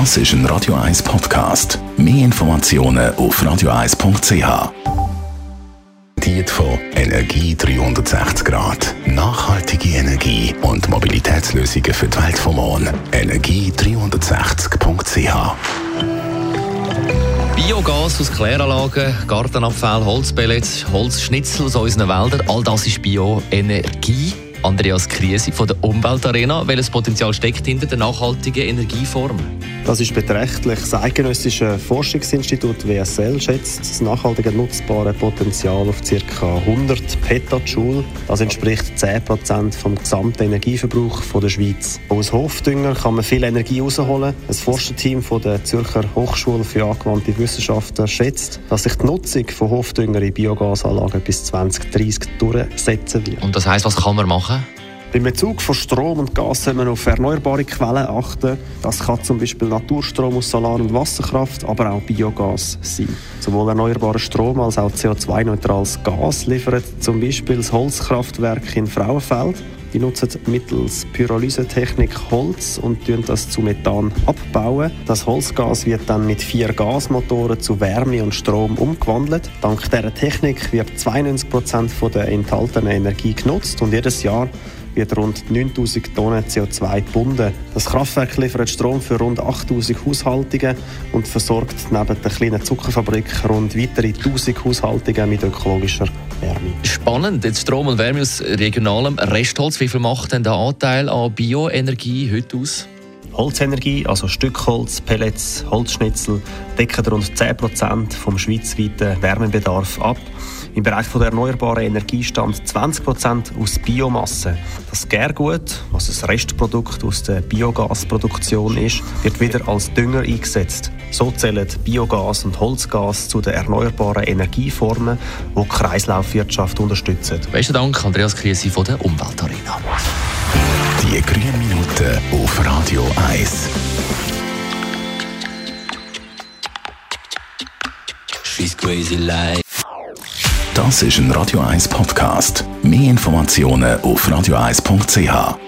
Das ist ein Radio 1 Podcast. Mehr Informationen auf radio1.ch. Diet von Energie 360 Grad. Nachhaltige Energie und Mobilitätslösungen für die Welt vom Morgen. Energie360.ch Biogas aus Kläranlagen, Gartenabfall, Holzpellets, Holzschnitzel aus unseren Wäldern, all das ist Bioenergie. Andreas Kriesi von der Umweltarena. Welches Potenzial steckt hinter der nachhaltigen Energieform? Das ist beträchtlich. Das Eidgenössische Forschungsinstitut WSL schätzt das nachhaltige nutzbare Potenzial auf ca. 100 Petajoule. Das entspricht 10% vom gesamten Energieverbrauch der Schweiz. Aus Hofdünger kann man viel Energie herausholen. Ein Forscherteam von der Zürcher Hochschule für angewandte Wissenschaften schätzt, dass sich die Nutzung von Hofdünger in Biogasanlagen bis 2030 durchsetzen wird. Und das heißt, was kann man machen? 가? Beim Bezug von Strom und Gas soll man auf erneuerbare Quellen achten. Das kann zum Beispiel Naturstrom aus Solar- und Wasserkraft, aber auch Biogas sein. Sowohl erneuerbarer Strom als auch CO2-neutrales Gas liefert zum Beispiel das Holzkraftwerk in Frauenfeld. Die nutzen mittels Pyrolysetechnik Holz und das zu Methan abbauen. Das Holzgas wird dann mit vier Gasmotoren zu Wärme und Strom umgewandelt. Dank dieser Technik wird 92 Prozent der enthaltenen Energie genutzt und jedes Jahr wird rund 9000 Tonnen CO2 gebunden. Das Kraftwerk liefert Strom für rund 8000 Haushaltungen und versorgt neben der kleinen Zuckerfabrik rund weitere 1000 Haushaltungen mit ökologischer Wärme. Spannend, jetzt Strom und Wärme aus regionalem Restholz. Wie viel macht denn der Anteil an Bioenergie heute aus? Holzenergie, also Stückholz, Pellets, Holzschnitzel, decken rund 10% vom schweizweiten Wärmebedarf ab. Im Bereich der erneuerbaren Energie stammt 20% aus Biomasse. Das Gärgut, was ein Restprodukt aus der Biogasproduktion ist, wird wieder als Dünger eingesetzt. So zählen Biogas und Holzgas zu den erneuerbaren Energieformen, die die Kreislaufwirtschaft unterstützen. Besten Dank, Andreas Kriesi von der Umweltarena. Die grünen Minuten auf Radio 1. She's crazy like. Das ist ein Radio 1 Podcast. Mehr Informationen auf radio1.ch.